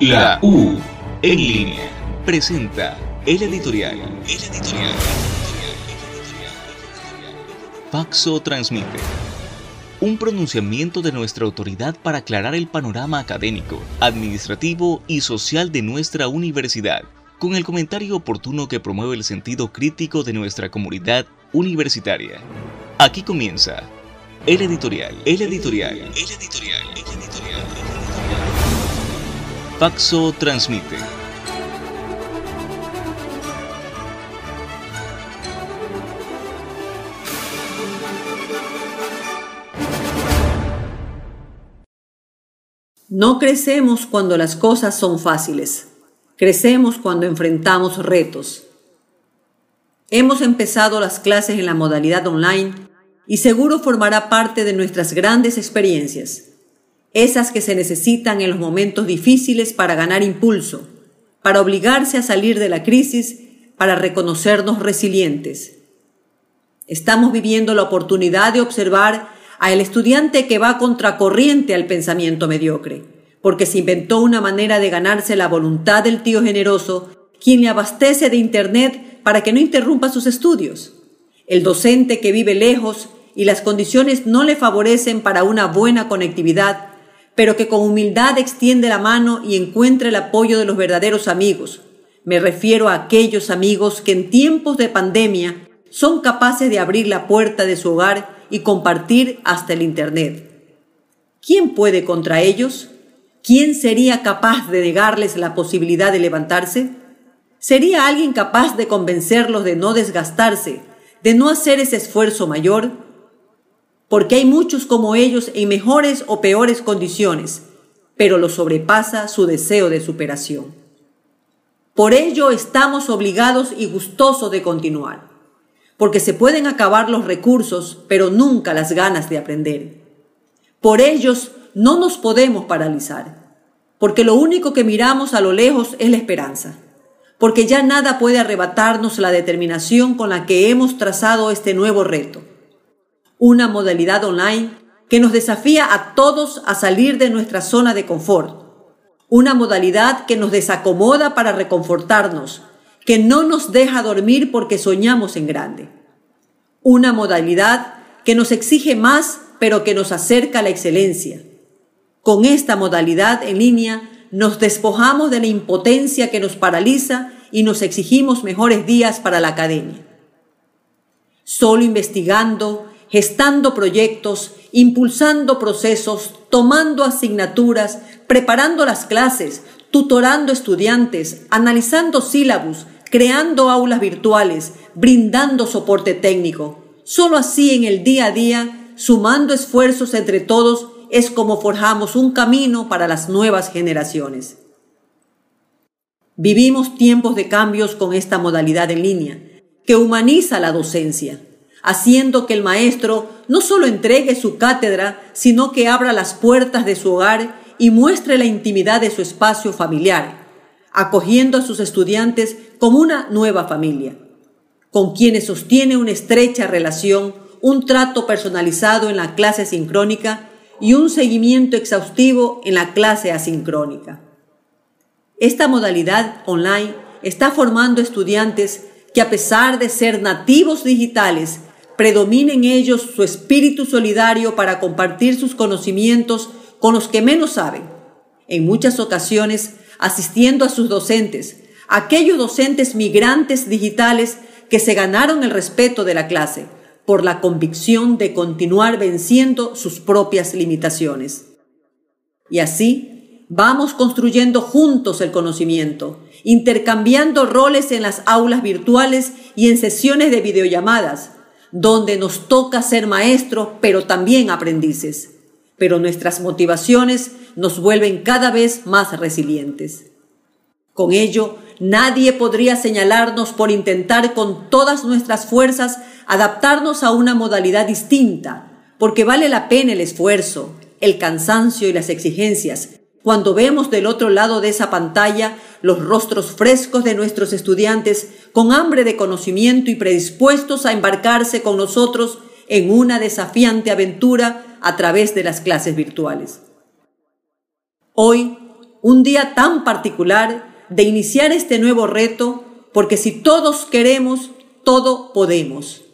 La U en línea presenta el editorial. El editorial. Faxo transmite un pronunciamiento de nuestra autoridad para aclarar el panorama académico, administrativo y social de nuestra universidad, con el comentario oportuno que promueve el sentido crítico de nuestra comunidad universitaria. Aquí comienza el editorial, el editorial, el editorial, el editorial. Faxo transmite. No crecemos cuando las cosas son fáciles. Crecemos cuando enfrentamos retos. Hemos empezado las clases en la modalidad online y seguro formará parte de nuestras grandes experiencias, esas que se necesitan en los momentos difíciles para ganar impulso, para obligarse a salir de la crisis, para reconocernos resilientes. Estamos viviendo la oportunidad de observar a el estudiante que va contracorriente al pensamiento mediocre, porque se inventó una manera de ganarse la voluntad del tío generoso, quien le abastece de Internet para que no interrumpa sus estudios. El docente que vive lejos y las condiciones no le favorecen para una buena conectividad, pero que con humildad extiende la mano y encuentra el apoyo de los verdaderos amigos. Me refiero a aquellos amigos que en tiempos de pandemia son capaces de abrir la puerta de su hogar y compartir hasta el Internet. ¿Quién puede contra ellos? ¿Quién sería capaz de negarles la posibilidad de levantarse? ¿Sería alguien capaz de convencerlos de no desgastarse, de no hacer ese esfuerzo mayor? Porque hay muchos como ellos en mejores o peores condiciones, pero lo sobrepasa su deseo de superación. Por ello estamos obligados y gustosos de continuar, porque se pueden acabar los recursos, pero nunca las ganas de aprender. Por ellos no nos podemos paralizar, porque lo único que miramos a lo lejos es la esperanza, porque ya nada puede arrebatarnos la determinación con la que hemos trazado este nuevo reto una modalidad online que nos desafía a todos a salir de nuestra zona de confort, una modalidad que nos desacomoda para reconfortarnos, que no nos deja dormir porque soñamos en grande, una modalidad que nos exige más pero que nos acerca a la excelencia. Con esta modalidad en línea nos despojamos de la impotencia que nos paraliza y nos exigimos mejores días para la academia. Solo investigando, gestando proyectos, impulsando procesos, tomando asignaturas, preparando las clases, tutorando estudiantes, analizando sílabus, creando aulas virtuales, brindando soporte técnico. Solo así en el día a día, sumando esfuerzos entre todos, es como forjamos un camino para las nuevas generaciones. Vivimos tiempos de cambios con esta modalidad en línea, que humaniza la docencia haciendo que el maestro no solo entregue su cátedra, sino que abra las puertas de su hogar y muestre la intimidad de su espacio familiar, acogiendo a sus estudiantes como una nueva familia, con quienes sostiene una estrecha relación, un trato personalizado en la clase sincrónica y un seguimiento exhaustivo en la clase asincrónica. Esta modalidad online está formando estudiantes que a pesar de ser nativos digitales, predomina en ellos su espíritu solidario para compartir sus conocimientos con los que menos saben, en muchas ocasiones asistiendo a sus docentes, aquellos docentes migrantes digitales que se ganaron el respeto de la clase por la convicción de continuar venciendo sus propias limitaciones. Y así vamos construyendo juntos el conocimiento, intercambiando roles en las aulas virtuales y en sesiones de videollamadas, donde nos toca ser maestros, pero también aprendices. Pero nuestras motivaciones nos vuelven cada vez más resilientes. Con ello, nadie podría señalarnos por intentar con todas nuestras fuerzas adaptarnos a una modalidad distinta, porque vale la pena el esfuerzo, el cansancio y las exigencias, cuando vemos del otro lado de esa pantalla los rostros frescos de nuestros estudiantes con hambre de conocimiento y predispuestos a embarcarse con nosotros en una desafiante aventura a través de las clases virtuales. Hoy, un día tan particular de iniciar este nuevo reto, porque si todos queremos, todo podemos.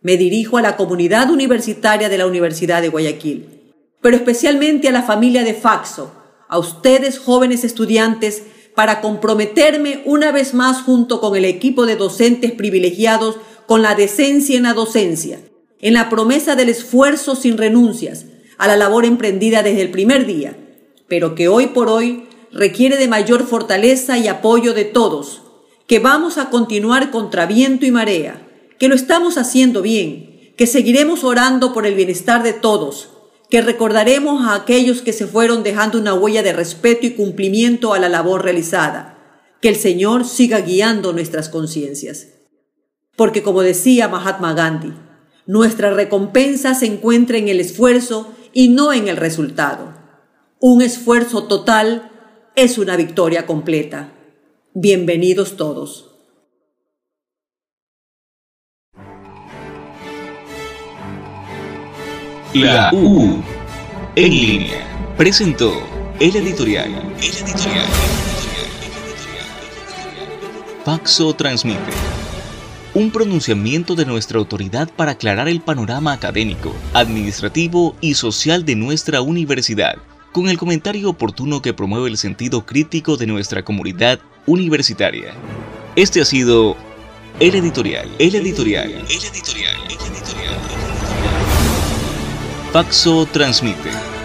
Me dirijo a la comunidad universitaria de la Universidad de Guayaquil, pero especialmente a la familia de Faxo, a ustedes jóvenes estudiantes, para comprometerme una vez más junto con el equipo de docentes privilegiados con la decencia en la docencia, en la promesa del esfuerzo sin renuncias, a la labor emprendida desde el primer día, pero que hoy por hoy requiere de mayor fortaleza y apoyo de todos, que vamos a continuar contra viento y marea, que lo estamos haciendo bien, que seguiremos orando por el bienestar de todos, que recordaremos a aquellos que se fueron dejando una huella de respeto y cumplimiento a la labor realizada. Que el Señor siga guiando nuestras conciencias. Porque como decía Mahatma Gandhi, nuestra recompensa se encuentra en el esfuerzo y no en el resultado. Un esfuerzo total es una victoria completa. Bienvenidos todos. La U en línea presentó el editorial. El editorial. Paxo transmite un pronunciamiento de nuestra autoridad para aclarar el panorama académico, administrativo y social de nuestra universidad, con el comentario oportuno que promueve el sentido crítico de nuestra comunidad universitaria. Este ha sido el editorial. El editorial. El editorial. El editorial. Paxo transmite.